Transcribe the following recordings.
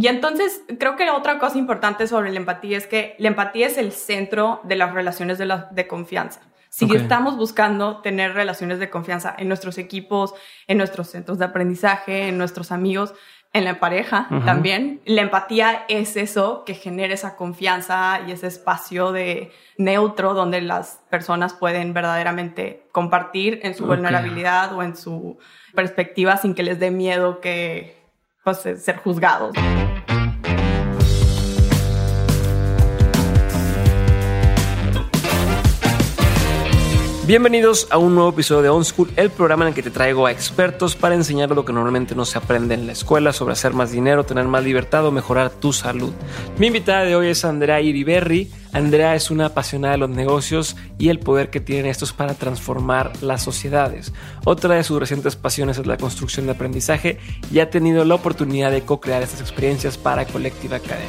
Y entonces creo que otra cosa importante sobre la empatía es que la empatía es el centro de las relaciones de, de confianza. Si estamos buscando tener relaciones de confianza en nuestros equipos, en nuestros centros de aprendizaje, en nuestros amigos, en la pareja también, la empatía es eso que genera esa confianza y ese espacio de neutro donde las personas pueden verdaderamente compartir en su vulnerabilidad o en su perspectiva sin que les dé miedo que pues, ser juzgados. Bienvenidos a un nuevo episodio de On School, el programa en el que te traigo a expertos para enseñar lo que normalmente no se aprende en la escuela sobre hacer más dinero, tener más libertad o mejorar tu salud. Mi invitada de hoy es Andrea Iriberri. Andrea es una apasionada de los negocios y el poder que tienen estos para transformar las sociedades. Otra de sus recientes pasiones es la construcción de aprendizaje y ha tenido la oportunidad de co-crear estas experiencias para Collective Academy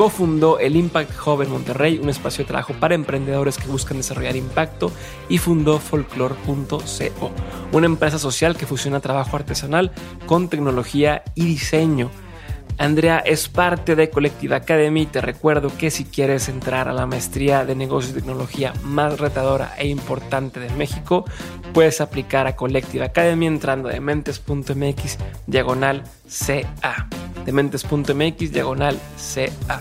cofundó el Impact Hub en Monterrey, un espacio de trabajo para emprendedores que buscan desarrollar impacto, y fundó folklore.co, una empresa social que fusiona trabajo artesanal con tecnología y diseño. Andrea es parte de Collective Academy te recuerdo que si quieres entrar a la maestría de negocios y tecnología más retadora e importante de México, puedes aplicar a Collective Academy entrando a mentes.mx diagonal CA dementes.mx diagonal CA.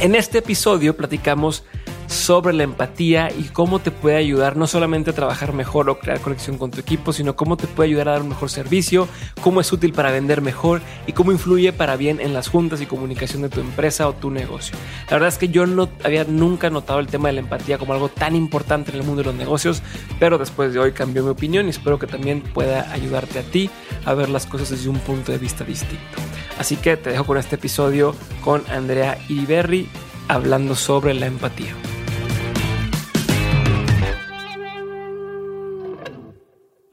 En este episodio platicamos sobre la empatía y cómo te puede ayudar no solamente a trabajar mejor o crear conexión con tu equipo, sino cómo te puede ayudar a dar un mejor servicio, cómo es útil para vender mejor y cómo influye para bien en las juntas y comunicación de tu empresa o tu negocio. La verdad es que yo no había nunca notado el tema de la empatía como algo tan importante en el mundo de los negocios, pero después de hoy cambió mi opinión y espero que también pueda ayudarte a ti a ver las cosas desde un punto de vista distinto. Así que te dejo con este episodio con Andrea Iriberri hablando sobre la empatía.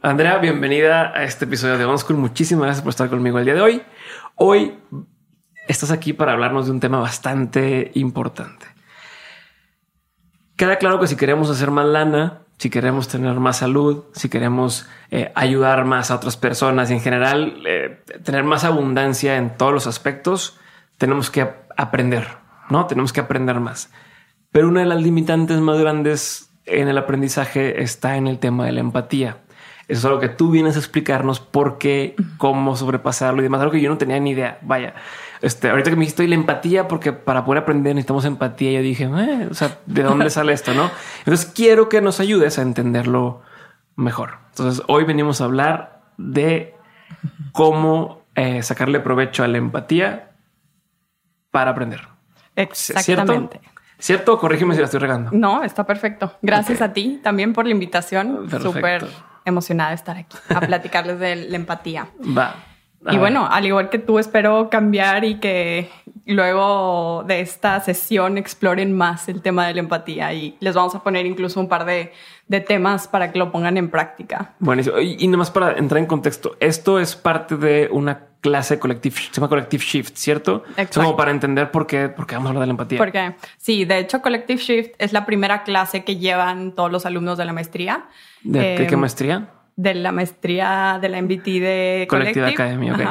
Andrea, bienvenida a este episodio de On School. Muchísimas gracias por estar conmigo el día de hoy. Hoy estás aquí para hablarnos de un tema bastante importante. Queda claro que si queremos hacer más lana, si queremos tener más salud, si queremos eh, ayudar más a otras personas y en general eh, tener más abundancia en todos los aspectos, tenemos que aprender, ¿no? Tenemos que aprender más. Pero una de las limitantes más grandes en el aprendizaje está en el tema de la empatía. Eso es algo que tú vienes a explicarnos por qué, cómo sobrepasarlo y demás. Algo que yo no tenía ni idea. Vaya, este, ahorita que me dijiste la empatía, porque para poder aprender necesitamos empatía. Yo dije, eh, o sea, ¿de dónde sale esto? No? Entonces quiero que nos ayudes a entenderlo mejor. Entonces hoy venimos a hablar de cómo eh, sacarle provecho a la empatía para aprender. Exactamente. ¿Cierto? ¿Cierto? Corrígeme si la estoy regando. No, está perfecto. Gracias a ti también por la invitación. Súper emocionada de estar aquí a platicarles de la empatía. Va. y bueno, al igual que tú, espero cambiar y que luego de esta sesión exploren más el tema de la empatía y les vamos a poner incluso un par de, temas para que lo pongan en práctica. Buenísimo. Y, y nomás para entrar en contexto, esto es parte de una clase Collective, se llama Collective Shift, ¿cierto? Exacto. Como para entender por qué, por qué vamos a hablar de la empatía. Porque sí, de hecho Collective Shift es la primera clase que llevan todos los alumnos de la maestría. ¿De, qué em, maestría? De la maestría de la MBT de Collective, Academy. Okay.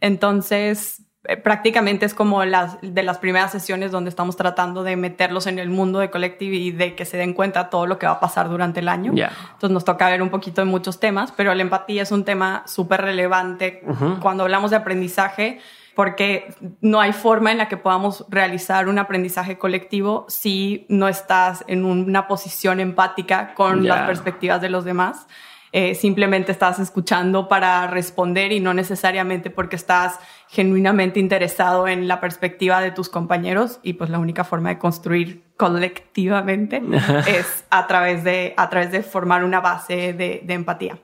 Entonces, eh, prácticamente es como las de las primeras sesiones donde estamos tratando de meterlos en el mundo de Collective y de que se den cuenta todo lo que va a pasar durante el año. Entonces nos toca ver un poquito de muchos temas, pero la empatía es un tema súper relevante cuando hablamos de aprendizaje porque no hay forma en la que podamos realizar un aprendizaje colectivo si no estás en una posición empática con las perspectivas de los demás. Eh, simplemente estás escuchando para responder y no necesariamente porque estás genuinamente interesado en la perspectiva de tus compañeros. Y pues la única forma de construir colectivamente es a través de, a través de formar una base de, empatía.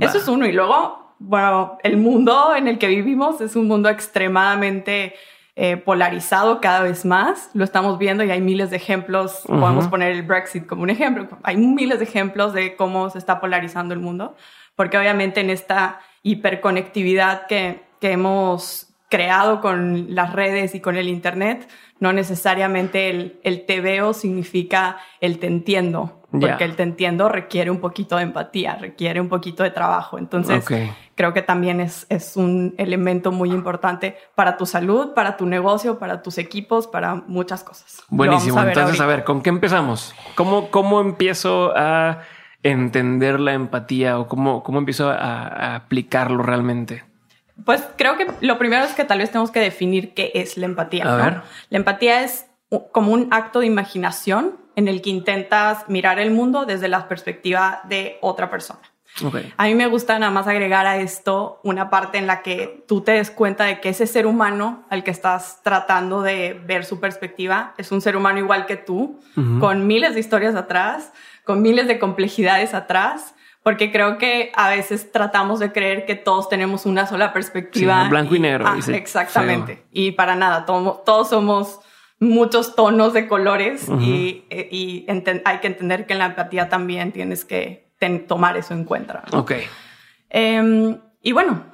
Eso es uno. Y luego, bueno, el mundo en el que vivimos es un mundo extremadamente eh, polarizado cada vez más. Lo estamos viendo y hay miles de ejemplos. Podemos poner el Brexit como un ejemplo. Hay miles de ejemplos de cómo se está polarizando el mundo, porque obviamente en esta hiperconectividad que, que hemos creado con las redes y con el Internet, no necesariamente el, el te veo significa el te entiendo, porque el te entiendo requiere un poquito de empatía, requiere un poquito de trabajo. Entonces, creo que también es, es un elemento muy importante para tu salud, para tu negocio, para tus equipos, para muchas cosas. Buenísimo. Entonces, a ver, ¿con qué empezamos? ¿Cómo, cómo empiezo a entender la empatía o cómo, cómo empiezo a aplicarlo realmente? Pues creo que lo primero es que tal vez tenemos que definir qué es la empatía. La empatía es como un acto de imaginación en el que intentas mirar el mundo desde la perspectiva de otra persona. A mí me gusta nada más agregar a esto una parte en la que tú te des cuenta de que ese ser humano al que estás tratando de ver su perspectiva es un ser humano igual que tú, con miles de historias atrás, con miles de complejidades atrás porque creo que a veces tratamos de creer que todos tenemos una sola perspectiva. blanco y, negro. Ah, exactamente. Y para nada, todos somos muchos tonos de colores y, eh, hay que entender que en la empatía también tienes que tomar eso en cuenta. Ok. Em, y bueno,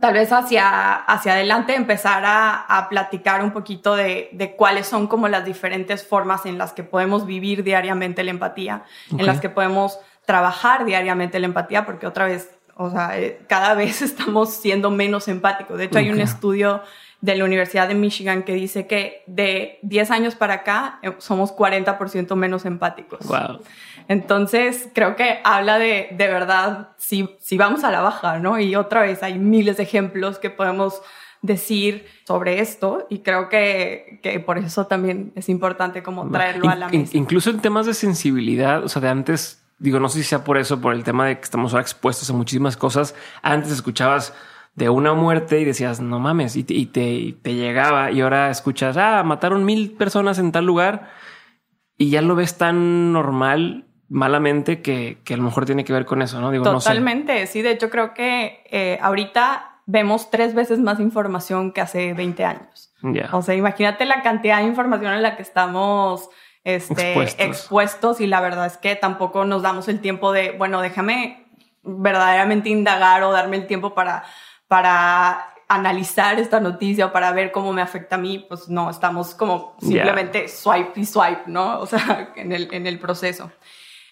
tal vez hacia, hacia adelante empezar a, platicar un poquito de, de, cuáles son como las diferentes formas en las que podemos vivir diariamente la empatía, en las que podemos trabajar diariamente la empatía, porque otra vez, o sea, eh, cada vez estamos siendo menos empáticos. De hecho, hay un estudio de la Universidad de Michigan que dice que de 10 años para acá eh, somos 40% menos empáticos. Wow. Entonces, creo que habla de, de verdad, si, si vamos a la baja, ¿no? Y otra vez hay miles de ejemplos que podemos decir sobre esto y creo que, que por eso también es importante como traerlo a la mesa. Incluso en temas de sensibilidad, o sea, de antes digo, no sé si sea por eso, por el tema de que estamos ahora expuestos a muchísimas cosas. Antes escuchabas de una muerte y decías, no mames, y te, te, llegaba y ahora escuchas, ah, mataron mil personas en tal lugar y ya lo ves tan normal malamente que, que a lo mejor tiene que ver con eso, ¿no? Digo, Totalmente, sí, de hecho creo que eh, ahorita vemos tres veces más información que hace 20 años. O sea, imagínate la cantidad de información en la que estamos este, expuestos. y la verdad es que tampoco nos damos el tiempo de, bueno, déjame verdaderamente indagar o darme el tiempo para, para analizar esta noticia o para ver cómo me afecta a mí, pues no, estamos como simplemente swipe y swipe, ¿no? O sea, en el, en el proceso.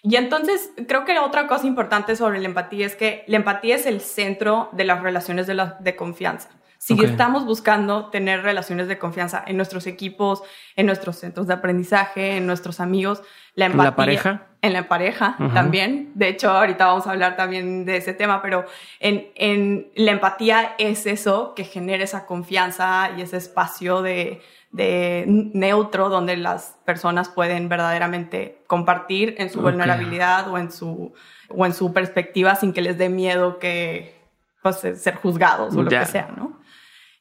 Y entonces creo que otra cosa importante sobre la empatía es que la empatía es el centro de las relaciones de, la, de confianza. Si estamos buscando tener relaciones de confianza en nuestros equipos, en nuestros centros de aprendizaje, en nuestros amigos, la empatía. ¿En la pareja? En la pareja también. De hecho, ahorita vamos a hablar también de ese tema, pero en, en la empatía es eso que genera esa confianza y ese espacio de, de neutro donde las personas pueden verdaderamente compartir en su vulnerabilidad o en su, o en su perspectiva sin que les dé miedo que pues, ser juzgados o lo que sea, ¿no?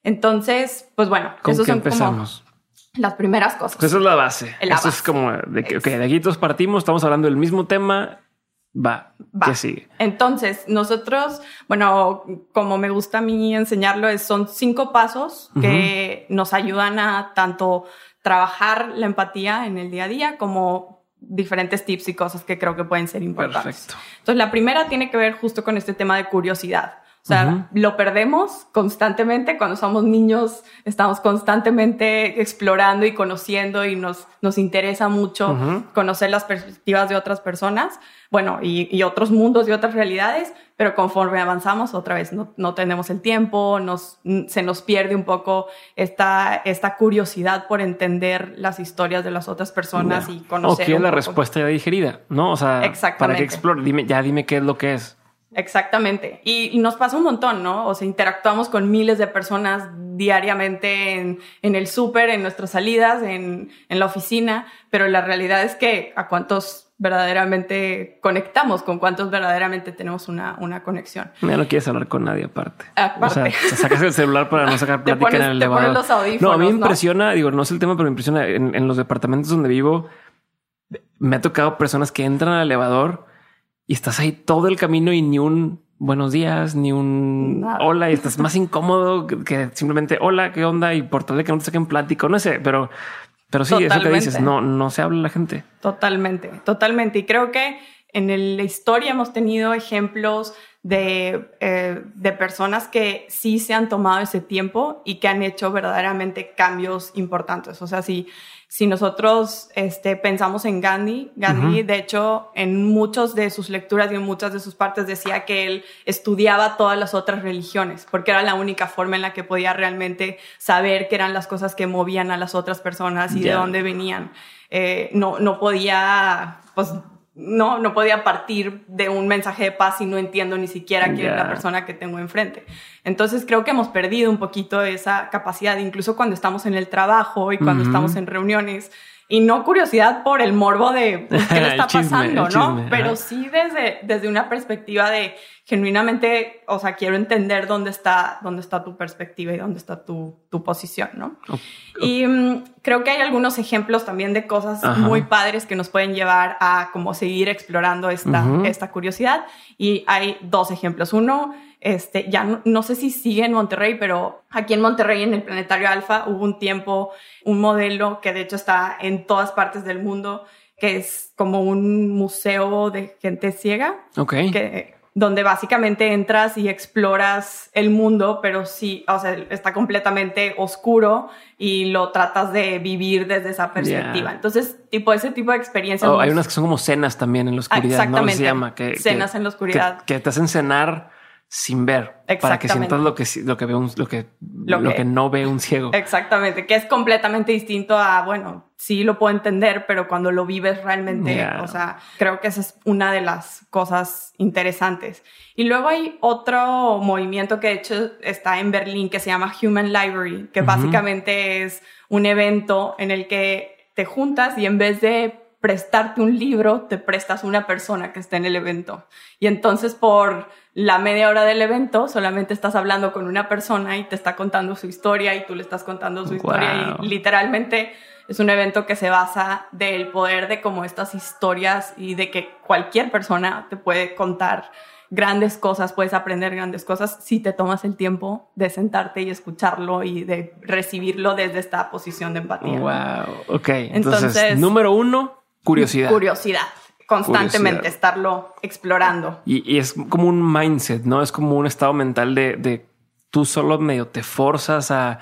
Entonces, pues bueno, eso son empezamos? Las primeras cosas. Esa es la base. eso es como de que, de aquí todos partimos, estamos hablando del mismo tema. Va, Va. ¿qué sigue? Entonces, nosotros, bueno, como me gusta a mí enseñarlo, es, son cinco pasos que nos ayudan a tanto trabajar la empatía en el día a día como diferentes tips y cosas que creo que pueden ser importantes. Perfecto. Entonces, la primera tiene que ver justo con este tema de curiosidad. O sea, lo perdemos constantemente. Cuando somos niños, estamos constantemente explorando y conociendo y nos, nos interesa mucho conocer las perspectivas de otras personas, bueno, y, otros mundos y otras realidades, pero conforme avanzamos, otra vez no, no tenemos el tiempo, nos, se nos pierde un poco esta, esta curiosidad por entender las historias de las otras personas y conocer. O que la respuesta ya digerida, ¿no? O sea, para que explore, dime, ya dime qué es lo que es. Exactamente. Y, nos pasa un montón, ¿no? O sea, interactuamos con miles de personas diariamente en, el súper, en nuestras salidas, en, la oficina, pero la realidad es que a cuántos verdaderamente conectamos, con cuántos verdaderamente tenemos una, una conexión. Ya no quieres hablar con nadie aparte. O sea, sacas el celular para no sacar plática en el elevador. no, a mí me impresiona, digo, no es el tema, pero me impresiona en, en los departamentos donde vivo. Me ha tocado personas que entran al elevador y estás ahí todo el camino y ni un buenos días, ni un hola y estás más incómodo que simplemente hola, qué onda y por tal de que no te saquen plático, no sé, pero, pero sí, eso que dices, no, no se habla la gente. Totalmente, totalmente. Y creo que en la historia hemos tenido ejemplos de, eh, de, personas que sí se han tomado ese tiempo y que han hecho verdaderamente cambios importantes. O sea, si, si nosotros este, pensamos en Gandhi, Gandhi, de hecho, en muchas de sus lecturas y en muchas de sus partes decía que él estudiaba todas las otras religiones, porque era la única forma en la que podía realmente saber qué eran las cosas que movían a las otras personas y de dónde venían. Eh, no, no podía, pues, no, no podía partir de un mensaje de paz si no entiendo ni siquiera quién es la persona que tengo enfrente. Entonces creo que hemos perdido un poquito esa capacidad, incluso cuando estamos en el trabajo y cuando estamos en reuniones. Y no curiosidad por el morbo de pues, qué le está pasando, ¿no? Pero sí desde, desde una perspectiva de genuinamente, o sea, quiero entender dónde está, dónde está tu perspectiva y dónde está tu, tu posición, ¿no? Y mm, creo que hay algunos ejemplos también de cosas muy padres que nos pueden llevar a como seguir explorando esta, esta curiosidad. Y hay dos ejemplos. Uno, este, ya no, sé si sigue en Monterrey, pero aquí en Monterrey, en el Planetario Alfa, hubo un tiempo, un modelo que de hecho está en todas partes del mundo, que es como un museo de gente ciega. Ok. Que, donde básicamente entras y exploras el mundo, pero sí, o sea, está completamente oscuro y lo tratas de vivir desde esa perspectiva. Entonces, tipo, ese tipo de experiencias. Oh, hay unas que son como cenas también en la oscuridad, Exactamente. ¿no? Se llama. Que, cenas en la oscuridad. Que, te hacen cenar sin ver para que sientas lo que lo que ve un, lo que lo, que, no ve un ciego. Exactamente, que es completamente distinto a bueno, sí lo puedo entender, pero cuando lo vives realmente, o sea, creo que esa es una de las cosas interesantes. Y luego hay otro movimiento que de hecho está en Berlín que se llama Human Library, que básicamente es un evento en el que te juntas y en vez de prestarte un libro, te prestas una persona que esté en el evento. Y entonces por la media hora del evento solamente estás hablando con una persona y te está contando su historia y tú le estás contando su historia y literalmente es un evento que se basa del poder de como estas historias y de que cualquier persona te puede contar grandes cosas, puedes aprender grandes cosas si te tomas el tiempo de sentarte y escucharlo y de recibirlo desde esta posición de empatía. Wow, ok. Entonces número uno, Curiosidad. Curiosidad. Constantemente estarlo explorando. Y, es como un mindset, ¿no? Es como un estado mental de, de tú solo medio te forzas a,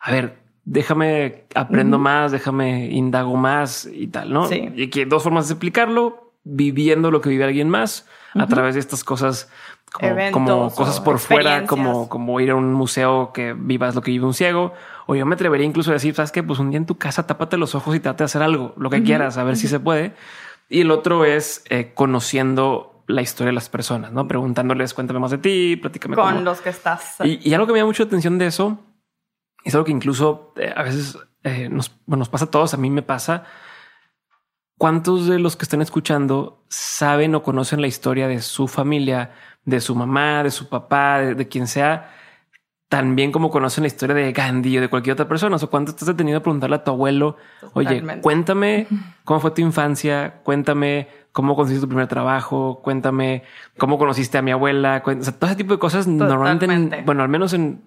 a ver, déjame aprendo más, déjame indago más y tal, ¿no? Sí. Y que dos formas de explicarlo, viviendo lo que vive alguien más a través de estas cosas como, cosas por fuera, como, como ir a un museo que vivas lo que vive un ciego. O yo me atrevería incluso a decir, sabes que pues un día en tu casa tápate los ojos y trate de hacer algo, lo que quieras, a ver si se puede. Y el otro es eh, conociendo la historia de las personas, no preguntándoles, cuéntame más de ti, platícame con los que estás. Y, algo que me da mucha atención de eso es algo que incluso eh, a veces eh, nos, nos pasa a todos. A mí me pasa. ¿Cuántos de los que están escuchando saben o conocen la historia de su familia, de su mamá, de su papá, de, quien sea, tan bien como conocen la historia de Gandhi o de cualquier otra persona. O sea, ¿cuánto estás detenido a preguntarle a tu abuelo? Oye, cuéntame cómo fue tu infancia, cuéntame cómo conseguiste tu primer trabajo, cuéntame cómo conociste a mi abuela, o sea, todo ese tipo de cosas normalmente, bueno, al menos en,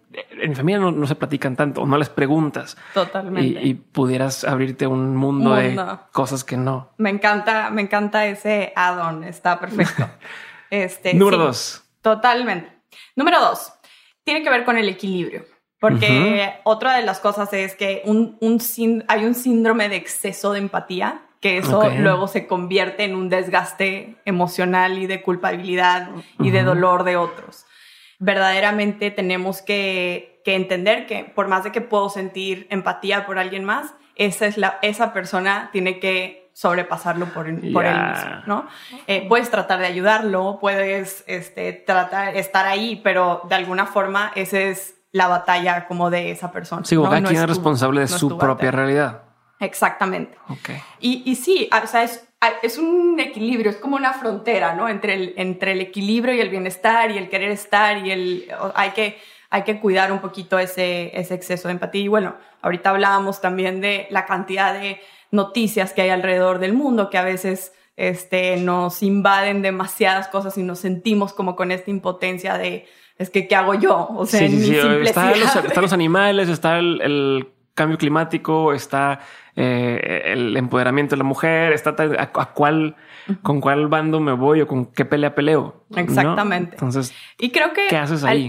mi familia no, se platican tanto, no les preguntas. Totalmente. Y, pudieras abrirte un mundo, de cosas que no. Me encanta, me encanta ese add-on, está perfecto. Este, Número dos. Totalmente. Número dos, tiene que ver con el equilibrio. Porque otra de las cosas es que un, un, hay un síndrome de exceso de empatía, que eso luego se convierte en un desgaste emocional y de culpabilidad y de dolor de otros. Verdaderamente tenemos que, que, entender que por más de que puedo sentir empatía por alguien más, esa, es la, esa persona tiene que sobrepasarlo por, por él mismo, ¿no? Eh, puedes tratar de ayudarlo, puedes este, tratar estar ahí, pero de alguna forma esa es la batalla como de esa persona. Sí, cada quien es, responsable de su propia realidad. Exactamente. Ok. Y, y sí, o sea, es, es un equilibrio, es como una frontera, ¿no? Entre el, entre el equilibrio y el bienestar y el querer estar y el... Hay que, hay que cuidar un poquito ese, ese exceso de empatía. Y bueno, ahorita hablábamos también de la cantidad de noticias que hay alrededor del mundo que a veces este, nos invaden demasiadas cosas y nos sentimos como con esta impotencia de es que ¿qué hago yo? O sea, en mi Están los, animales, está el, cambio climático, está eh, el empoderamiento de la mujer, está a, cuál, con cuál bando me voy o con qué pelea peleo. Exactamente. Entonces, y creo que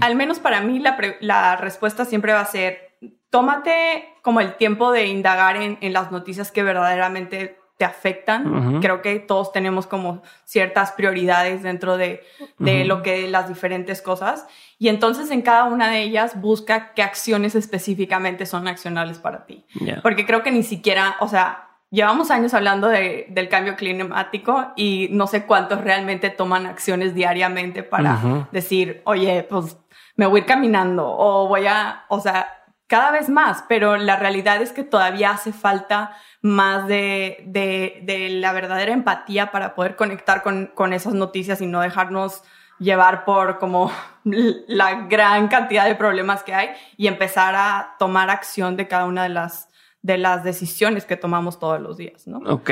Al, menos para mí la, la, respuesta siempre va a ser, tómate como el tiempo de indagar en, en las noticias que verdaderamente te afectan. Creo que todos tenemos como ciertas prioridades dentro de, de lo que las diferentes cosas. Y entonces en cada una de ellas busca qué acciones específicamente son accionables para ti. Porque creo que ni siquiera, o sea, llevamos años hablando de, del cambio climático y no sé cuántos realmente toman acciones diariamente para decir, oye, pues me voy caminando o voy a, o sea, cada vez más, pero la realidad es que todavía hace falta más de, de, la verdadera empatía para poder conectar con, con, esas noticias y no dejarnos llevar por como la gran cantidad de problemas que hay y empezar a tomar acción de cada una de las, de las decisiones que tomamos todos los días, ¿no? Ok.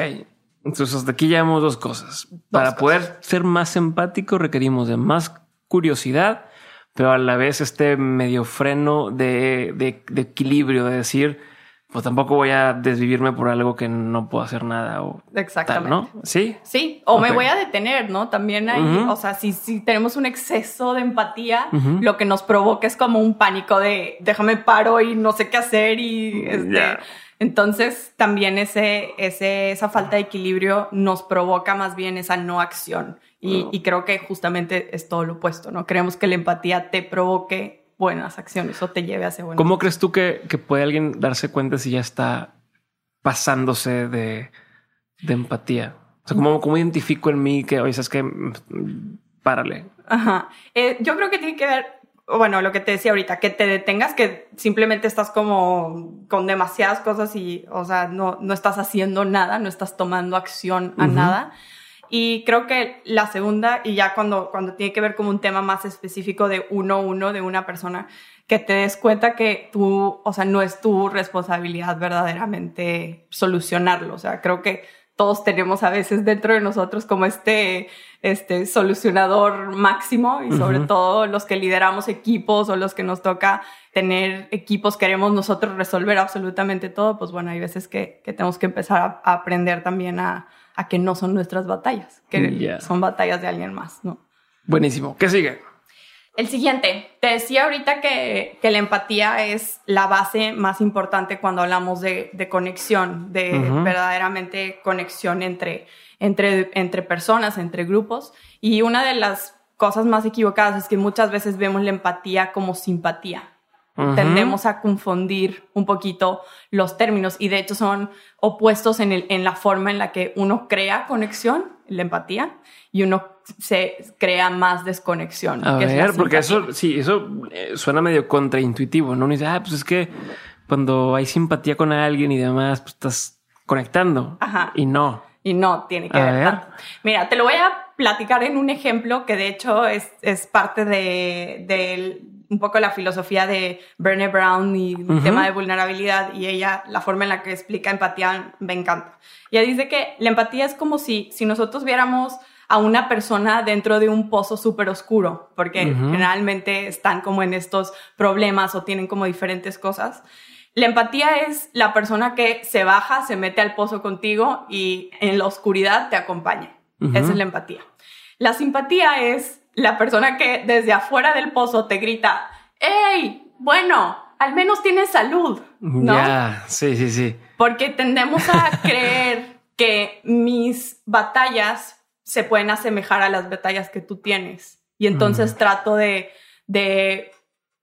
Entonces, hasta aquí llevamos dos cosas. Para poder ser más empático requerimos de más curiosidad pero a la vez este medio freno de, de, equilibrio, de decir, pues tampoco voy a desvivirme por algo que no puedo hacer nada o exactamente, ¿no? Sí. Sí, o me voy a detener, ¿no? También hay, o sea, si, si tenemos un exceso de empatía, lo que nos provoca es como un pánico de déjame paro y no sé qué hacer y este, entonces también ese, ese, esa falta de equilibrio nos provoca más bien esa no acción. Y, creo que justamente es todo lo opuesto, ¿no? Creemos que la empatía te provoque buenas acciones o te lleve hacia buenas ¿Cómo crees tú que, puede alguien darse cuenta si ya está pasándose de, empatía? O sea, ¿cómo, ¿cómo, identifico en mí que, oye, es que párale? Ajá. Eh, yo creo que tiene que ver, bueno, lo que te decía ahorita, que te detengas, que simplemente estás como con demasiadas cosas y, o sea, no, no estás haciendo nada, no estás tomando acción a nada. Y creo que la segunda, y ya cuando, cuando tiene que ver como un tema más específico de uno a uno de una persona, que te des cuenta que tú, o sea, no es tu responsabilidad verdaderamente solucionarlo. O sea, creo que todos tenemos a veces dentro de nosotros como este, este solucionador máximo y sobre todo los que lideramos equipos o los que nos toca tener equipos, queremos nosotros resolver absolutamente todo, pues bueno, hay veces que, que tenemos que empezar a aprender también a, a que no son nuestras batallas, que mm, son batallas de alguien más, ¿no? Buenísimo. ¿Qué sigue? El siguiente, te decía ahorita que, que, la empatía es la base más importante cuando hablamos de, de conexión, de verdaderamente conexión entre, entre, entre personas, entre grupos. Y una de las cosas más equivocadas es que muchas veces vemos la empatía como simpatía tendemos a confundir un poquito los términos y de hecho son opuestos en, el, en la forma en la que uno crea conexión, la empatía, y uno se crea más desconexión. A ver, porque eso, sí, eso eh, suena medio contraintuitivo, ¿no? Uno dice, ah, pues es que cuando hay simpatía con alguien y demás, pues estás conectando. Ajá. Y no. Y no tiene que ver. Mira, te lo voy a platicar en un ejemplo que de hecho es, es parte de, de, un poco la filosofía de Brené Brown y el tema de vulnerabilidad y ella, la forma en la que explica empatía me encanta. Ella dice que la empatía es como si, si nosotros viéramos a una persona dentro de un pozo súper oscuro, porque generalmente están como en estos problemas o tienen como diferentes cosas. La empatía es la persona que se baja, se mete al pozo contigo y en la oscuridad te acompaña. Esa es la empatía. La simpatía es la persona que desde afuera del pozo te grita, ¡Ey! Bueno, al menos tienes salud, ¿no? Sí, sí, sí. Porque tendemos a creer que mis batallas se pueden asemejar a las batallas que tú tienes. Y entonces trato de, de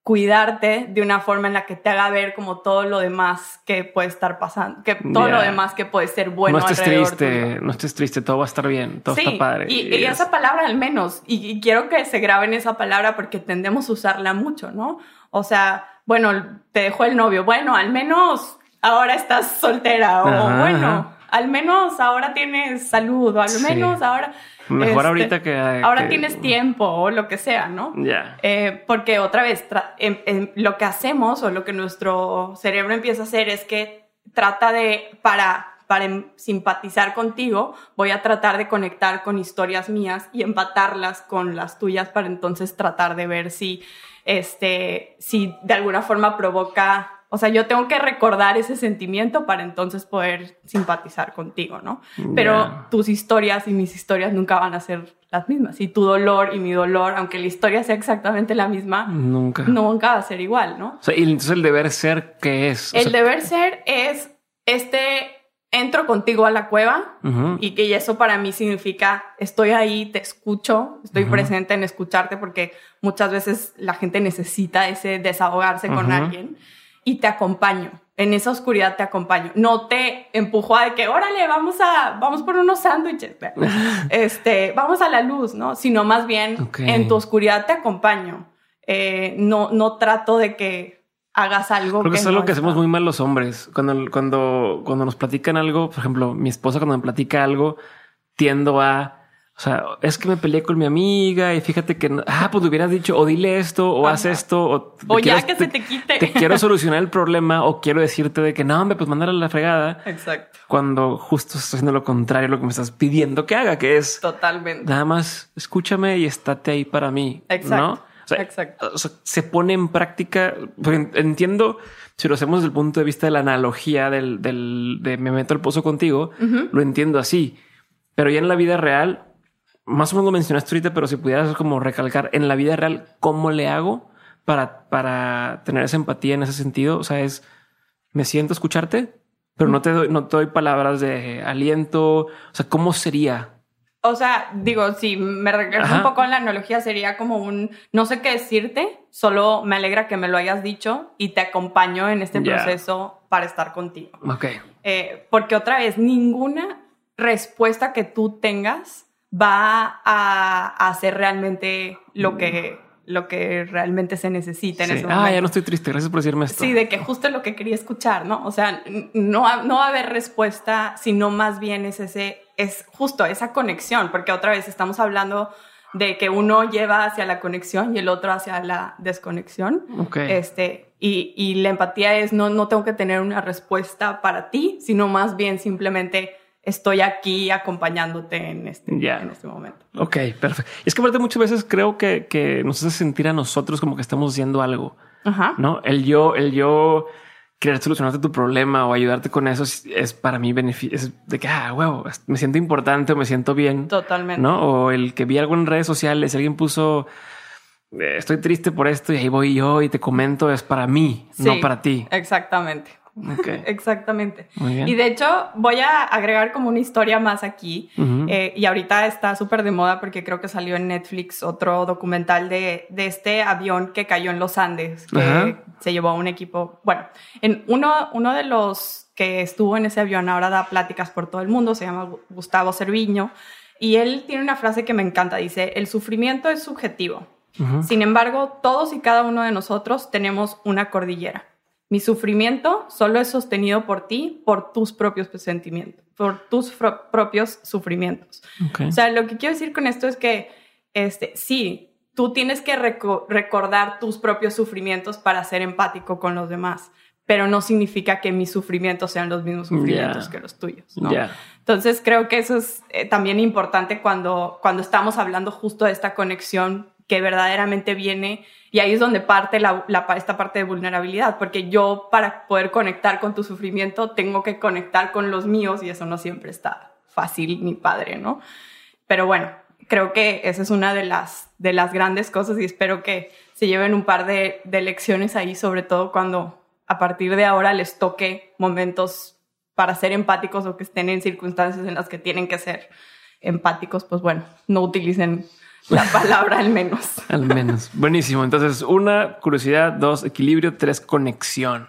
cuidarte de una forma en la que te haga ver como todo lo demás que puede estar pasando, que todo lo demás que puede ser bueno. No estés triste, no estés triste, todo va a estar bien, todo está padre. Y, y, esa palabra al menos, y, quiero que se graben esa palabra porque tendemos a usarla mucho, ¿no? O sea, bueno, te dejó el novio, bueno, al menos ahora estás soltera, o bueno, al menos ahora tienes salud, o al menos ahora... Mejor este, ahorita que... Ahora tienes tiempo o lo que sea, ¿no? Ya. Eh, porque otra vez, lo que hacemos o lo que nuestro cerebro empieza a hacer es que trata de, para para em, simpatizar contigo, voy a tratar de conectar con historias mías y empatarlas con las tuyas para entonces tratar de ver si, este, si de alguna forma provoca o sea, yo tengo que recordar ese sentimiento para entonces poder simpatizar contigo, ¿no? Pero tus historias y mis historias nunca van a ser las mismas. Y tu dolor y mi dolor, aunque la historia sea exactamente la misma, nunca, nunca va a ser igual, ¿no? O sea, y entonces el deber ser, ¿qué es? el deber ser es este entro contigo a la cueva y que eso para mí significa estoy ahí, te escucho, estoy presente en escucharte porque muchas veces la gente necesita ese desahogarse con alguien y te acompaño. En esa oscuridad te acompaño. No te empujo a de que, órale, vamos a, vamos por unos sándwiches. este, vamos a la luz, ¿no? Sino más bien en tu oscuridad te acompaño. Eh, no, no trato de que hagas algo. Creo que, es algo que hacemos muy mal los hombres. Cuando, cuando, cuando nos platican algo, por ejemplo, mi esposa cuando me platica algo, tiendo a o sea, es que me peleé con mi amiga y fíjate que, ah, pues le hubieras dicho o dile esto o haz esto o, ya que se te quite. Te quiero solucionar el problema o quiero decirte de que no, me pues mandar a la fregada. Exacto. Cuando justo estoy haciendo lo contrario, lo que me estás pidiendo que haga, que es totalmente nada más escúchame y estate ahí para mí. Exacto. ¿no? O sea, Exacto. O sea, se pone en práctica. Entiendo si lo hacemos desde el punto de vista de la analogía del, del de me meto al pozo contigo, lo entiendo así, pero ya en la vida real más o menos lo mencionaste ahorita, pero si pudieras como recalcar en la vida real, ¿cómo le hago para, para tener esa empatía en ese sentido? O sea, es, me siento a escucharte, pero no te doy, no te doy palabras de aliento. O sea, ¿cómo sería? O sea, digo, si me regreso un poco en la analogía, sería como un no sé qué decirte, solo me alegra que me lo hayas dicho y te acompaño en este proceso para estar contigo. Ok. Eh, porque otra vez, ninguna respuesta que tú tengas va a, hacer realmente lo que, lo que realmente se necesita en ese momento. Ah, ya no estoy triste, gracias por decirme esto. Sí, de que justo es lo que quería escuchar, ¿no? O sea, no, no va a haber respuesta, sino más bien es ese, es justo esa conexión, porque otra vez estamos hablando de que uno lleva hacia la conexión y el otro hacia la desconexión. Okay. Este, y, y la empatía es no, no tengo que tener una respuesta para ti, sino más bien simplemente estoy aquí acompañándote en este, en este momento. Ok, perfecto. Es que aparte muchas veces creo que, que, nos hace sentir a nosotros como que estamos haciendo algo. Ajá. No, el yo, el yo querer solucionarte tu problema o ayudarte con eso es, para mí beneficio de que, ah, huevo, me siento importante o me siento bien. Totalmente. No, o el que vi algo en redes sociales, alguien puso, eh, estoy triste por esto y ahí voy yo y te comento, es para mí, no para ti. Exactamente. Exactamente. Y de hecho, voy a agregar como una historia más aquí. Eh, y ahorita está súper de moda porque creo que salió en Netflix otro documental de, de este avión que cayó en los Andes, que se llevó a un equipo. Bueno, en uno, uno de los que estuvo en ese avión ahora da pláticas por todo el mundo, se llama Gustavo Cerviño. Y él tiene una frase que me encanta, dice, el sufrimiento es subjetivo. Sin embargo, todos y cada uno de nosotros tenemos una cordillera. Mi sufrimiento solo es sostenido por ti, por tus propios sentimientos, por tus propios sufrimientos. O sea, lo que quiero decir con esto es que, este, sí, tú tienes que recordar tus propios sufrimientos para ser empático con los demás, pero no significa que mis sufrimientos sean los mismos sufrimientos que los tuyos. ¿no? Entonces, creo que eso es eh, también importante cuando, cuando estamos hablando justo de esta conexión que verdaderamente viene y ahí es donde parte la, esta parte de vulnerabilidad, porque yo para poder conectar con tu sufrimiento tengo que conectar con los míos y eso no siempre está fácil ni padre, ¿no? Pero bueno, creo que esa es una de las, de las grandes cosas y espero que se lleven un par de, de lecciones ahí, sobre todo cuando a partir de ahora les toque momentos para ser empáticos o que estén en circunstancias en las que tienen que ser empáticos, pues bueno, no utilicen la palabra al menos. al menos. Buenísimo. Entonces, una, curiosidad, dos, equilibrio, tres, conexión.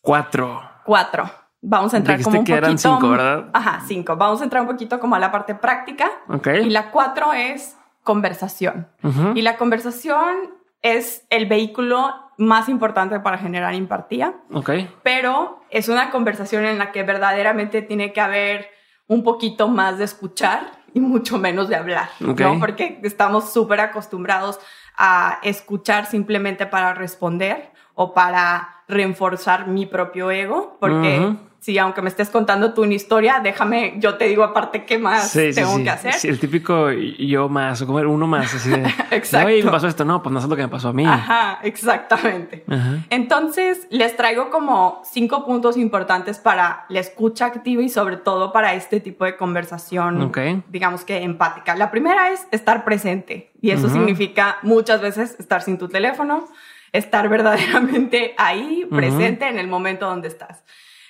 Cuatro. Cuatro. Vamos a entrar como un que eran cinco, ¿verdad? Ajá, cinco. Vamos a entrar un poquito como a la parte práctica. Ok. Y la cuatro es conversación. Y la conversación es el vehículo más importante para generar empatía. Ok. Pero es una conversación en la que verdaderamente tiene que haber un poquito más de escuchar y mucho menos de hablar, ¿no? Porque estamos súper acostumbrados a escuchar simplemente para responder o para reforzar mi propio ego, porque si aunque me estés contando tú una historia, déjame, yo te digo aparte qué más tengo que hacer. Sí, el típico yo más, o como uno más, así de, Exacto. me pasó esto, no, pues no es lo que me pasó a mí. Ajá, exactamente. Entonces, les traigo como cinco puntos importantes para la escucha activa y sobre todo para este tipo de conversación, digamos que empática. La primera es estar presente y eso significa muchas veces estar sin tu teléfono, estar verdaderamente ahí, presente en el momento donde estás.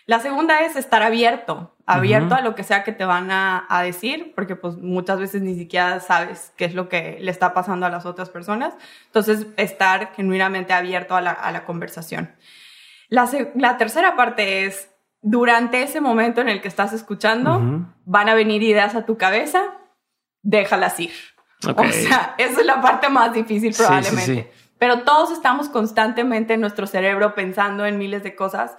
La segunda es estar abierto, abierto a lo que sea que te van a, decir, porque pues muchas veces ni siquiera sabes qué es lo que le está pasando a las otras personas. Entonces, estar genuinamente abierto a la, conversación. La, tercera parte es, durante ese momento en el que estás escuchando, van a venir ideas a tu cabeza, déjalas ir. O sea, esa es la parte más difícil probablemente. Pero todos estamos constantemente en nuestro cerebro pensando en miles de cosas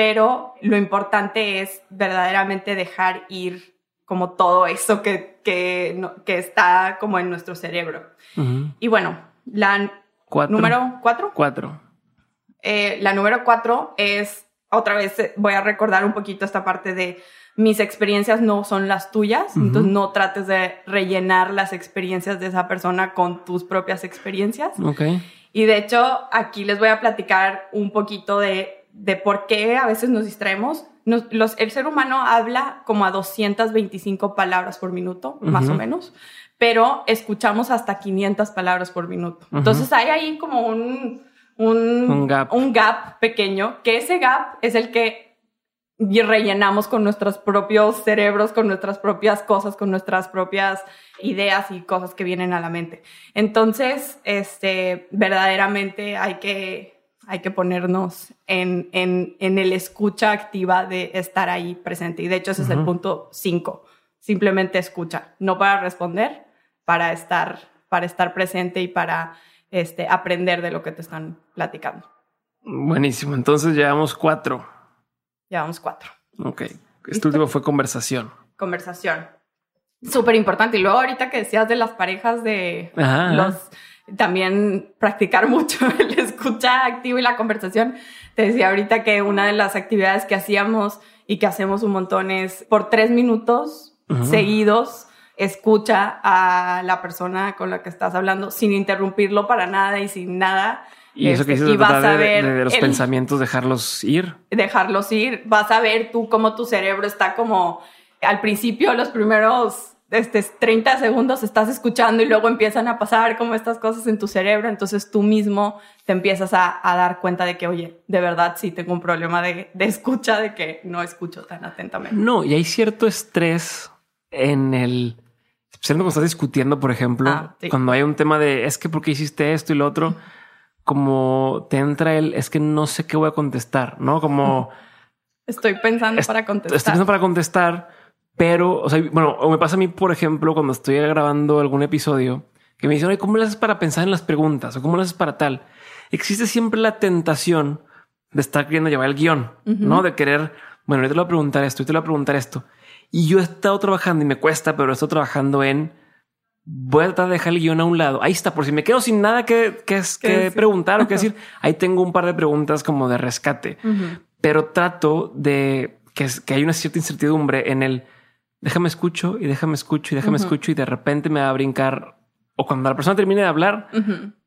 pero lo importante es verdaderamente dejar ir como todo eso que, que, que está como en nuestro cerebro. Y bueno, la número cuatro. Cuatro. Eh, la número cuatro es, otra vez eh, voy a recordar un poquito esta parte de mis experiencias no son las tuyas, entonces no trates de rellenar las experiencias de esa persona con tus propias experiencias. Okay. Y de hecho, aquí les voy a platicar un poquito de de por qué a veces nos distraemos. los, el ser humano habla como a 225 palabras por minuto, más o menos, pero escuchamos hasta 500 palabras por minuto. Entonces hay ahí como un, un, gap. un gap pequeño, que ese gap es el que rellenamos con nuestros propios cerebros, con nuestras propias cosas, con nuestras propias ideas y cosas que vienen a la mente. Entonces, este, verdaderamente hay que hay que ponernos en, en, en, el escucha activa de estar ahí presente. Y de hecho ese es el punto 5. Simplemente escucha, no para responder, para estar, para estar presente y para este, aprender de lo que te están platicando. Buenísimo, entonces llevamos cuatro. Llevamos cuatro. Ok, este último fue conversación. Conversación. Súper importante. Y luego ahorita que decías de las parejas de los también practicar mucho el escucha activo y la conversación. Te decía ahorita que una de las actividades que hacíamos y que hacemos un montón es por tres minutos seguidos escucha a la persona con la que estás hablando sin interrumpirlo para nada y sin nada. Y eso que dices vas a ver de, los pensamientos, dejarlos ir. Dejarlos ir. Vas a ver tú cómo tu cerebro está como al principio, los primeros este, 30 segundos estás escuchando y luego empiezan a pasar como estas cosas en tu cerebro, entonces tú mismo te empiezas a, dar cuenta de que, oye, de verdad sí tengo un problema de, escucha, de que no escucho tan atentamente. No, y hay cierto estrés en el, especialmente cuando estás discutiendo, por ejemplo, ah, cuando hay un tema de, es que porque hiciste esto y lo otro, como te entra el, es que no sé qué voy a contestar, ¿no? Como... Estoy pensando para contestar. Estoy pensando para contestar pero, o sea, bueno, o me pasa a mí, por ejemplo, cuando estoy grabando algún episodio, que me dicen, ¿cómo le haces para pensar en las preguntas? ¿O cómo le haces para tal? Existe siempre la tentación de estar queriendo llevar el guion, ¿no? De querer, bueno, yo te lo voy a preguntar esto, yo te lo voy a preguntar esto. Y yo he estado trabajando y me cuesta, pero he estado trabajando en voy a tratar de dejar el guion a un lado. Ahí está, por si me quedo sin nada que, que, que preguntar o que decir, ahí tengo un par de preguntas como de rescate, pero trato de que, que hay una cierta incertidumbre en el déjame escucho y déjame escucho y déjame escucho y de repente me va a brincar o cuando la persona termine de hablar,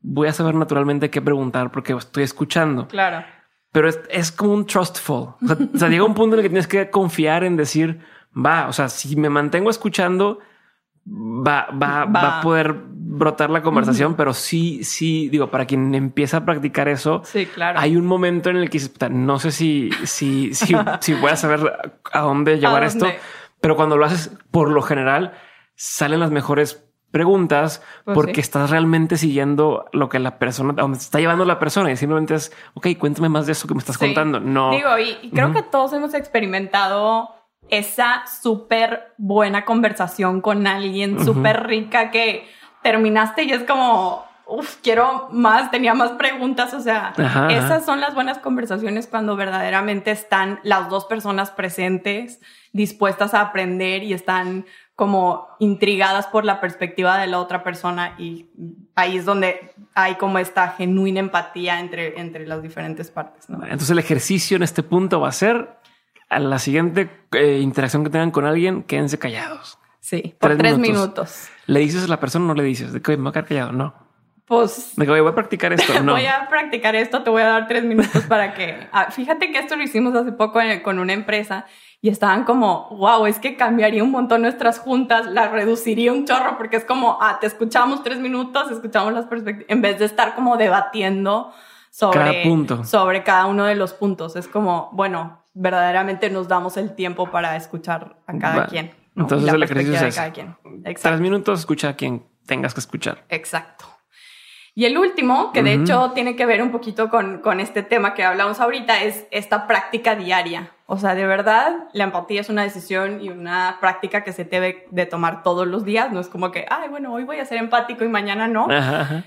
voy a saber naturalmente qué preguntar porque estoy escuchando. Claro. Pero es, como un trustful. O sea, llega un punto en el que tienes que confiar en decir, va, o sea, si me mantengo escuchando, va, va, va, a poder brotar la conversación, pero sí, sí, digo, para quien empieza a practicar eso, sí, claro. hay un momento en el que no sé si, si, si, si voy a saber a dónde llevar esto pero cuando lo haces por lo general, salen las mejores preguntas pues porque estás realmente siguiendo lo que la persona, donde está llevando la persona y simplemente es, ok, cuéntame más de eso que me estás contando. No. Digo, y, creo que todos hemos experimentado esa súper buena conversación con alguien, súper rica que terminaste y es como, Uf, quiero más, tenía más preguntas, o sea, esas son las buenas conversaciones cuando verdaderamente están las dos personas presentes, dispuestas a aprender y están como intrigadas por la perspectiva de la otra persona y ahí es donde hay como esta genuina empatía entre, entre las diferentes partes. Entonces el ejercicio en este punto va a ser a la siguiente eh, interacción que tengan con alguien, quédense callados. Sí, por tres, minutos. ¿Le dices a la persona o no le dices? De que me voy a quedar callado. No. Pues. De que voy a practicar esto. No. voy a practicar esto. Te voy a dar tres minutos para que. Ah, fíjate que esto lo hicimos hace poco con una empresa y estaban como, wow, es que cambiaría un montón nuestras juntas, las reduciría un chorro, porque es como, ah, te escuchamos tres minutos, escuchamos las perspectivas, en vez de estar como debatiendo sobre cada, punto. sobre cada uno de los puntos. Es como, bueno, verdaderamente nos damos el tiempo para escuchar a cada quien. Entonces el ejercicio es cada quien. Tres minutos, escucha a quien tengas que escuchar. Exacto. Y el último, que de hecho tiene que ver un poquito con, con este tema que hablamos ahorita, es esta práctica diaria. O sea, de verdad, la empatía es una decisión y una práctica que se debe de tomar todos los días. No es como que, ay, bueno, hoy voy a ser empático y mañana no,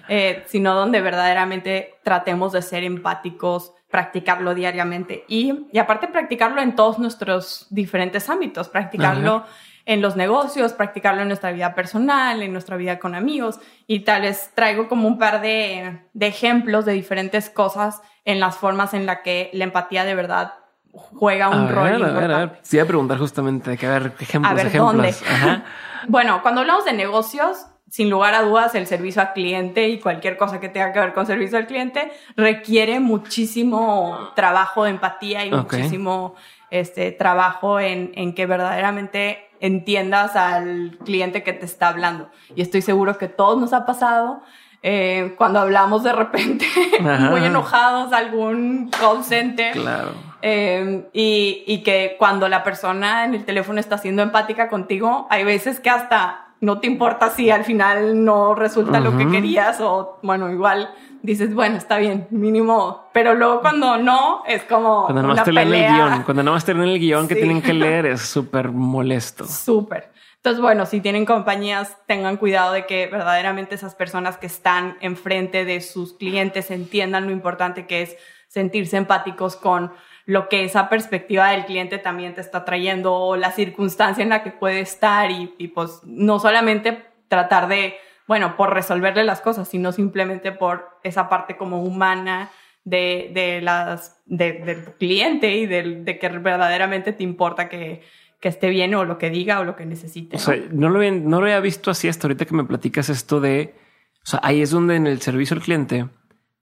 eh, sino donde verdaderamente tratemos de ser empáticos, practicarlo diariamente y, y aparte practicarlo en todos nuestros diferentes ámbitos, practicarlo en los negocios, practicarlo en nuestra vida personal, en nuestra vida con amigos. Y tal vez traigo como un par de, ejemplos de diferentes cosas en las formas en las que la empatía de verdad juega un rol. A ver, a ver. Sí, a preguntar justamente de que a ver ejemplos, a ver, ejemplos. bueno, cuando hablamos de negocios, sin lugar a dudas, el servicio al cliente y cualquier cosa que tenga que ver con servicio al cliente requiere muchísimo trabajo de empatía y muchísimo este, trabajo en, en que verdaderamente entiendas al cliente que te está hablando. Y estoy seguro que todos nos ha pasado eh, cuando hablamos de repente muy enojados a algún call center. Claro. Eh, y, y, que cuando la persona en el teléfono está siendo empática contigo, hay veces que hasta no te importa si al final no resulta lo que querías o bueno, igual dices, bueno, está bien, mínimo. Pero luego cuando no, es como. Cuando nomás te leen el guion, cuando nomás te leen el guion que tienen que leer, es súper molesto. Súper. Entonces, bueno, si tienen compañías, tengan cuidado de que verdaderamente esas personas que están enfrente de sus clientes entiendan lo importante que es sentirse empáticos con lo que esa perspectiva del cliente también te está trayendo o la circunstancia en la que puede estar y, y pues no solamente tratar de bueno, por resolverle las cosas, sino simplemente por esa parte como humana de, de las, del cliente y de, que verdaderamente te importa que, que, esté bien o lo que diga o lo que necesite. O sea, no lo, no lo había visto así hasta ahorita que me platicas esto de, o sea, ahí es donde en el servicio al cliente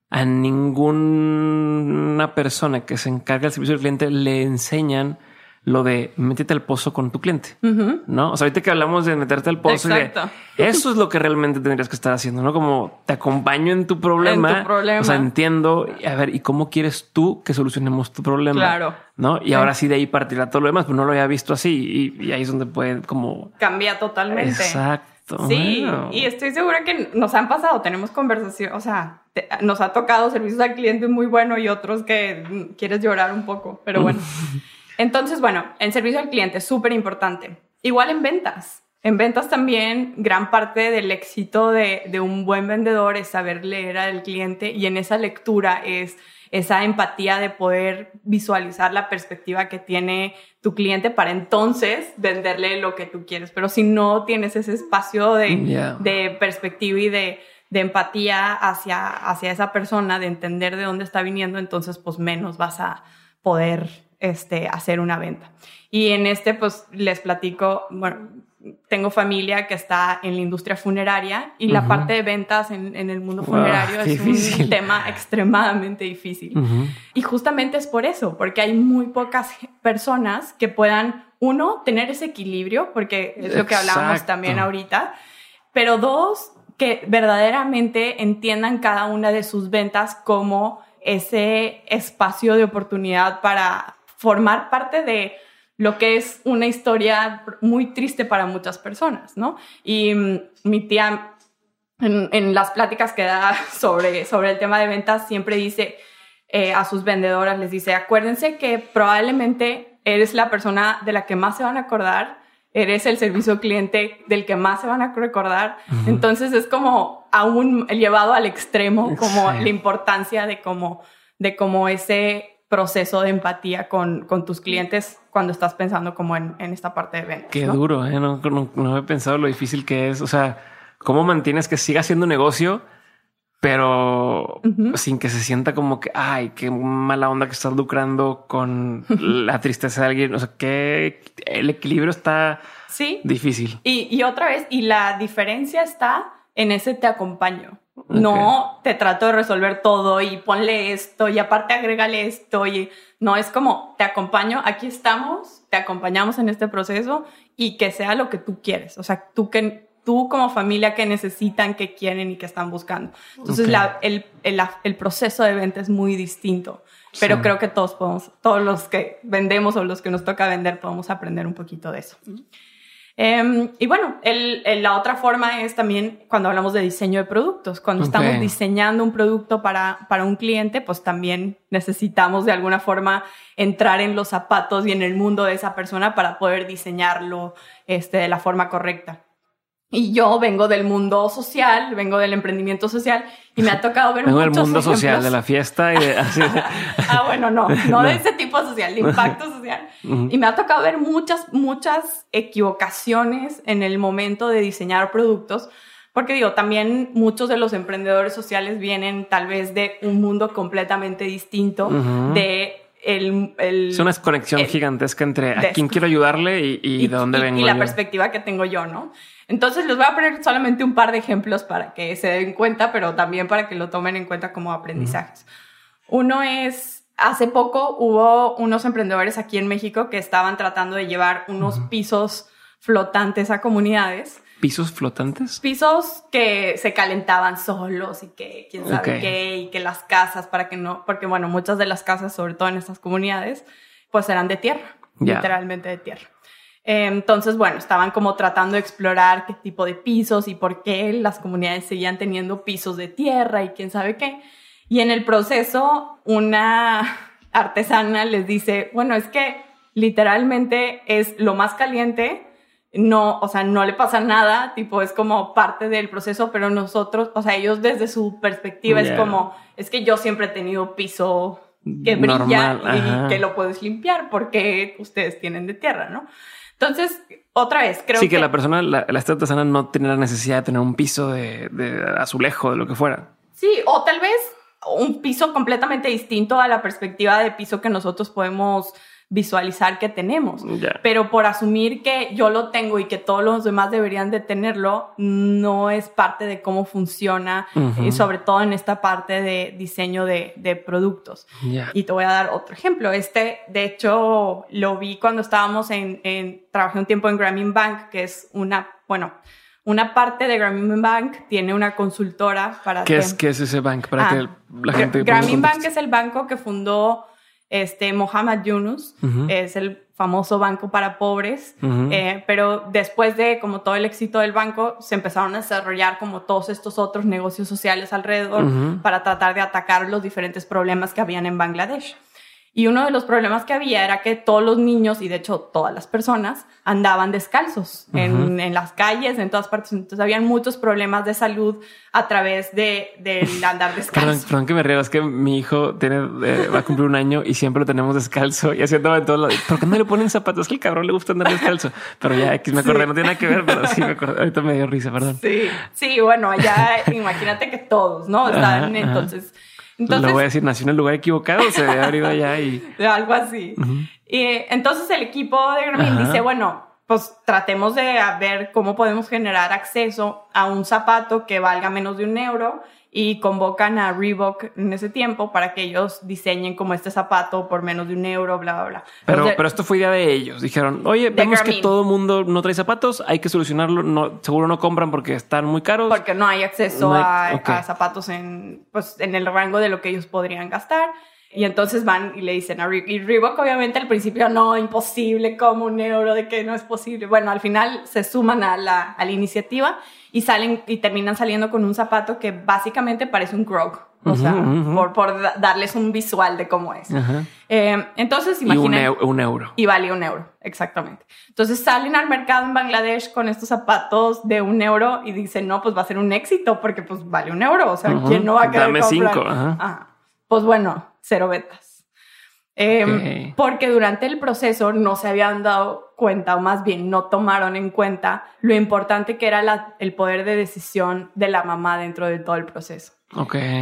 a ninguna persona que se encarga del servicio al cliente le enseñan lo de métete al pozo con tu cliente, ¿no? O sea, ahorita que hablamos de meterte al pozo, eso es lo que realmente tendrías que estar haciendo, ¿no? Como te acompaño en tu problema, o sea, entiendo, a ver, ¿y cómo quieres tú que solucionemos tu problema? Claro. ¿No? Y ahora sí de ahí partirá todo lo demás, pero no lo había visto así y, ahí es donde puede como... Cambia totalmente. Exacto. Sí, y estoy segura que nos han pasado, tenemos conversación, o sea, nos ha tocado servicios al cliente muy bueno y otros que quieres llorar un poco, pero bueno. Entonces, bueno, en servicio al cliente, súper importante. Igual en ventas. En ventas también, gran parte del éxito de, de, un buen vendedor es saber leer al cliente y en esa lectura es esa empatía de poder visualizar la perspectiva que tiene tu cliente para entonces venderle lo que tú quieres. Pero si no tienes ese espacio de, de perspectiva y de, de empatía hacia, hacia esa persona, de entender de dónde está viniendo, entonces pues menos vas a poder este, hacer una venta. Y en este, pues les platico, bueno, tengo familia que está en la industria funeraria y la parte de ventas en, el mundo funerario es un tema extremadamente difícil. Y justamente es por eso, porque hay muy pocas personas que puedan, uno, tener ese equilibrio, porque es lo que hablábamos también ahorita, pero dos, que verdaderamente entiendan cada una de sus ventas como ese espacio de oportunidad para formar parte de lo que es una historia muy triste para muchas personas, ¿no? Y mm, mi tía, en, las pláticas que da sobre, sobre el tema de ventas, siempre dice eh, a sus vendedoras, les dice, acuérdense que probablemente eres la persona de la que más se van a acordar, eres el servicio cliente del que más se van a recordar. Entonces es como aún llevado al extremo, como la importancia de cómo, de cómo ese proceso de empatía con, con, tus clientes cuando estás pensando como en, en esta parte de ventas. Qué duro, ¿eh? no, no, he pensado lo difícil que es. O sea, ¿cómo mantienes que siga siendo negocio, pero sin que se sienta como que, ay, qué mala onda que estás lucrando con la tristeza de alguien. O sea, que el equilibrio está sí. difícil. Y, otra vez, y la diferencia está en ese te acompaño. No te trato de resolver todo y ponle esto y aparte agrégale esto y no es como te acompaño, aquí estamos, te acompañamos en este proceso y que sea lo que tú quieres. O sea, tú que tú como familia que necesitan, que quieren y que están buscando. Entonces el, proceso de venta es muy distinto, pero creo que todos podemos, todos los que vendemos o los que nos toca vender, podemos aprender un poquito de eso. Em, y bueno, la otra forma es también cuando hablamos de diseño de productos. Cuando estamos diseñando un producto para, para un cliente, pues también necesitamos de alguna forma entrar en los zapatos y en el mundo de esa persona para poder diseñarlo este, de la forma correcta. Y yo vengo del mundo social, vengo del emprendimiento social y me ha tocado ver vengo del mundo social, de la fiesta y de... ah, bueno, no, no, de ese tipo social, de impacto social. Y me ha tocado ver muchas, muchas equivocaciones en el momento de diseñar productos. Porque digo, también muchos de los emprendedores sociales vienen tal vez de un mundo completamente distinto, de el, es una conexión gigantesca entre a quién quiero ayudarle y, de dónde vengo. Y la perspectiva que tengo yo, ¿no? Entonces les voy a poner solamente un par de ejemplos para que se den cuenta, pero también para que lo tomen en cuenta como aprendizajes. Uno es, hace poco hubo unos emprendedores aquí en México que estaban tratando de llevar unos pisos flotantes a comunidades. ¿Pisos flotantes? Pisos que se calentaban solos y que quién sabe qué, y que las casas para que no, porque bueno, muchas de las casas, sobre todo en estas comunidades, pues eran de tierra, literalmente de tierra. Entonces, bueno, estaban como tratando de explorar qué tipo de pisos y por qué las comunidades seguían teniendo pisos de tierra y quién sabe qué. Y en el proceso, una artesana les dice, bueno, es que literalmente es lo más caliente, no, o sea, no le pasa nada, tipo, es como parte del proceso, pero nosotros, o sea, ellos desde su perspectiva es como, es que yo siempre he tenido piso que brilla y que lo puedes limpiar porque ustedes tienen de tierra, ¿no? Entonces, otra vez, creo que... Sí, que la persona, la, la artesana no tiene la necesidad de tener un piso de, de azulejo, de lo que fuera. Sí, o tal vez un piso completamente distinto a la perspectiva de piso que nosotros podemos visualizar que tenemos. Pero por asumir que yo lo tengo y que todos los demás deberían de tenerlo, no es parte de cómo funciona y sobre todo en esta parte de diseño de, de productos. Y te voy a dar otro ejemplo. Este, de hecho, lo vi cuando estábamos en, en trabajé un tiempo en Grameen Bank, que es una, bueno, una parte de Grameen Bank tiene una consultora para... ¿Qué, es, ¿qué es ese bank? Para que ah, la gente... Grameen Bank es el banco que fundó este, Mohamed Yunus es el famoso banco para pobres, eh, pero después de como todo el éxito del banco, se empezaron a desarrollar como todos estos otros negocios sociales alrededor para tratar de atacar los diferentes problemas que habían en Bangladesh. Y uno de los problemas que había era que todos los niños, y de hecho todas las personas, andaban descalzos en, en, las calles, en todas partes. Entonces habían muchos problemas de salud a través de, andar descalzo. perdón, perdón, que me río, es que mi hijo tiene, eh, va a cumplir un año y siempre lo tenemos descalzo y haciendo en todos lados. ¿Por qué no le ponen zapatos? Es que el cabrón le gusta andar descalzo. Pero ya, aquí me acordé, no tiene nada que ver, pero sí me acordé. Ahorita me dio risa, perdón. Sí, sí, bueno, allá imagínate que todos, ¿no? Están entonces... Entonces, Lo voy a decir, nació en el lugar equivocado, se debe haber ido allá y... Algo así. Y entonces el equipo de Grameen dice, bueno, pues tratemos de ver cómo podemos generar acceso a un zapato que valga menos de un euro y convocan a Reebok en ese tiempo para que ellos diseñen como este zapato por menos de un euro, bla, bla, bla. Pero, pero esto fue idea de ellos. Dijeron, oye, vemos que todo el mundo no trae zapatos, hay que solucionarlo. No, seguro no compran porque están muy caros. Porque no hay acceso A, zapatos en, pues, en el rango de lo que ellos podrían gastar. Y entonces van y le dicen a Reebok, y Reebok obviamente al principio no, imposible, como un euro, de que no es posible. Bueno, al final se suman a la, a la iniciativa y salen y terminan saliendo con un zapato que básicamente parece un Grog. O sea, por, por, darles un visual de cómo es. Eh, entonces, imaginen. Y un, euro. Y vale un euro, exactamente. Entonces salen al mercado en Bangladesh con estos zapatos de un euro y dicen, no, pues va a ser un éxito porque pues vale un euro. O sea, ¿quién no va a querer Dame cinco. Ajá. Pues bueno, cero betas. Em, porque durante el proceso no se habían dado cuenta, o más bien no tomaron en cuenta lo importante que era el poder de decisión de la mamá dentro de todo el proceso.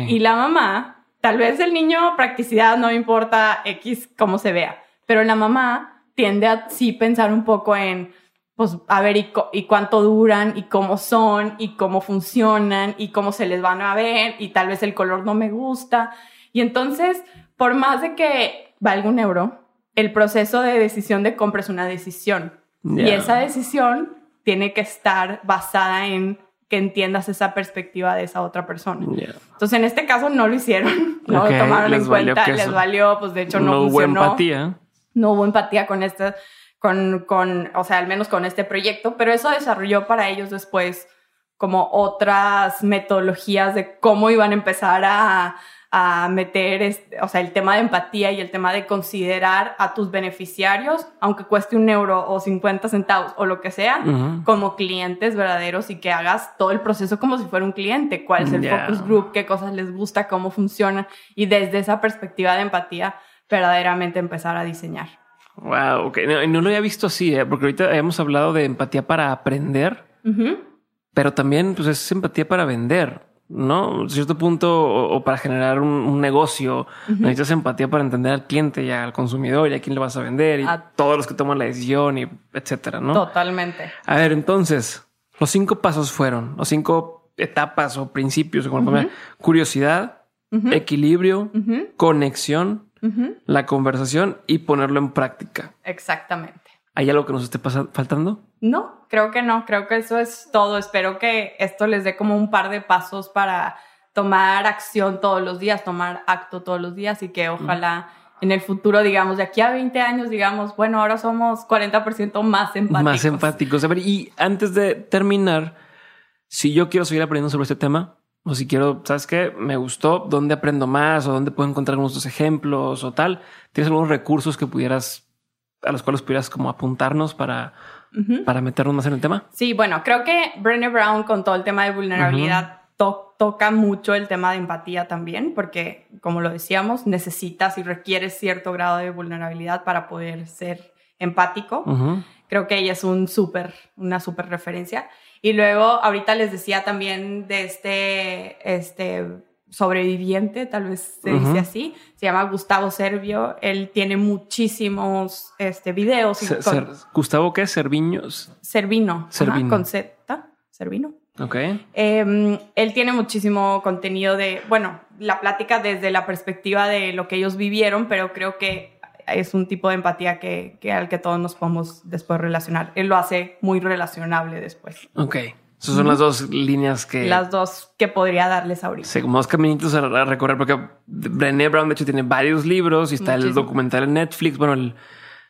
Y la mamá, tal vez el niño practicidad no importa X cómo se vea, pero la mamá tiende a sí pensar un poco en, pues, a ver, y, y, cuánto duran, y cómo son, y cómo funcionan, y cómo se les van a ver, y tal vez el color no me gusta. Y entonces, por más de que valga un euro, el proceso de decisión de compra es una decisión. Y esa decisión tiene que estar basada en que entiendas esa perspectiva de esa otra persona. Entonces, en este caso no lo hicieron, no lo tomaron en cuenta, les valió, pues de hecho no, no funcionó. hubo empatía. No hubo empatía con este, con, con, o sea, al menos con este proyecto, pero eso desarrolló para ellos después como otras metodologías de cómo iban a empezar a, a meter, este, o sea, el tema de empatía y el tema de considerar a tus beneficiarios, aunque cueste un euro o 50 centavos o lo que sea, como clientes verdaderos y que hagas todo el proceso como si fuera un cliente. ¿Cuál es el focus group? ¿Qué cosas les gusta? ¿Cómo funciona? Y desde esa perspectiva de empatía, verdaderamente empezar a diseñar. Wow, ok. No, lo había visto así, ¿eh? porque ahorita hemos hablado de empatía para aprender, pero también pues, es empatía para vender. ¿No? A cierto punto, o, para generar un, negocio, necesitas empatía para entender al cliente y al consumidor y a quién le vas a vender y a todos los que toman la decisión y etcétera, ¿no? Totalmente. A ver, entonces, los cinco pasos fueron, los cinco etapas o principios, como curiosidad, equilibrio, conexión, la conversación y ponerlo en práctica. Exactamente. ¿Hay algo que nos esté faltando? No, creo que no, creo que eso es todo. Espero que esto les dé como un par de pasos para tomar acción todos los días, tomar acto todos los días y que ojalá en el futuro, digamos, de aquí a 20 años, digamos, bueno, ahora somos 40% más empáticos. Más empáticos. A ver, y antes de terminar, si yo quiero seguir aprendiendo sobre este tema, o si quiero, ¿sabes qué? Me gustó, ¿dónde aprendo más? ¿O dónde puedo encontrar algunos ejemplos o tal? ¿Tienes algunos recursos que pudieras a los cuales pudieras como apuntarnos para, para meternos más en el tema? Sí, bueno, creo que Brené Brown con todo el tema de vulnerabilidad toca mucho el tema de empatía también, porque como lo decíamos, necesitas y requieres cierto grado de vulnerabilidad para poder ser empático. Creo que ella es un súper, una súper referencia. Y luego, ahorita les decía también de este, este sobreviviente, tal vez se dice así, se llama Gustavo Servio, él tiene muchísimos este, videos. ¿Gustavo qué? ¿Serviños? Servino, Servino. con Z, Servino. Ok. Em, él tiene muchísimo contenido de, bueno, la plática desde la perspectiva de lo que ellos vivieron, pero creo que es un tipo de empatía que, que al que todos nos podemos después relacionar. Él lo hace muy relacionable después. Ok. Esas son las dos líneas que... Las dos que podría darles ahorita. Sí, como dos caminitos a, recorrer, porque Brené Brown, de hecho, tiene varios libros y está el documental en Netflix. Bueno,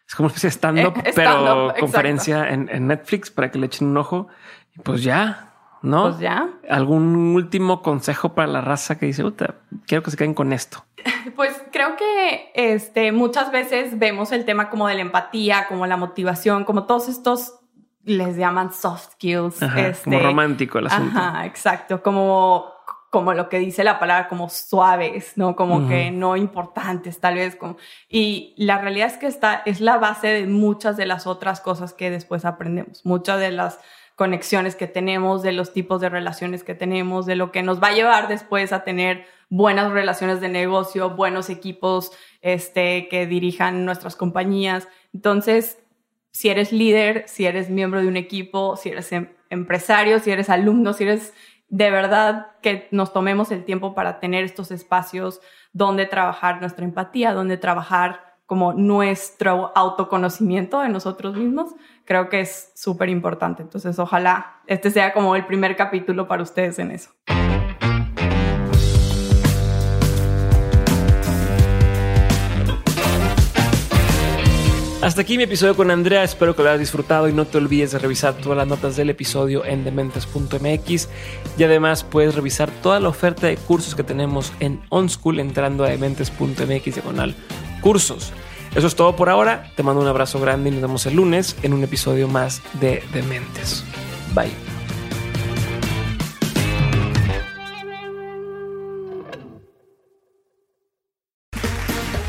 es como especie de stand-up, eh, pero conferencia en, Netflix para que le echen un ojo. Y pues ya, ¿no? Pues ya. ¿Algún último consejo para la raza que dice, quiero que se queden con esto? Pues creo que este, muchas veces vemos el tema como de la empatía, como la motivación, como todos estos les llaman soft skills. este, como romántico el asunto. Ajá, exacto, como, como lo que dice la palabra, como suaves, ¿no? Como que no importantes, tal vez. Como, y la realidad es que esta es la base de muchas de las otras cosas que después aprendemos. Muchas de las conexiones que tenemos, de los tipos de relaciones que tenemos, de lo que nos va a llevar después a tener buenas relaciones de negocio, buenos equipos este, que dirijan nuestras compañías. Entonces, si eres líder, si eres miembro de un equipo, si eres em, empresario, si eres alumno, si eres de verdad que nos tomemos el tiempo para tener estos espacios donde trabajar nuestra empatía, donde trabajar como nuestro autoconocimiento de nosotros mismos, creo que es súper importante. Entonces, ojalá este sea como el primer capítulo para ustedes en eso. Hasta aquí mi episodio con Andrea, espero que lo hayas disfrutado y no te olvides de revisar todas las notas del episodio en dementes.mx y además puedes revisar toda la oferta de cursos que tenemos en OnSchool entrando a dementes.mx diagonal cursos. Eso es todo por ahora, te mando un abrazo grande y nos vemos el lunes en un episodio más de Dementes. Bye.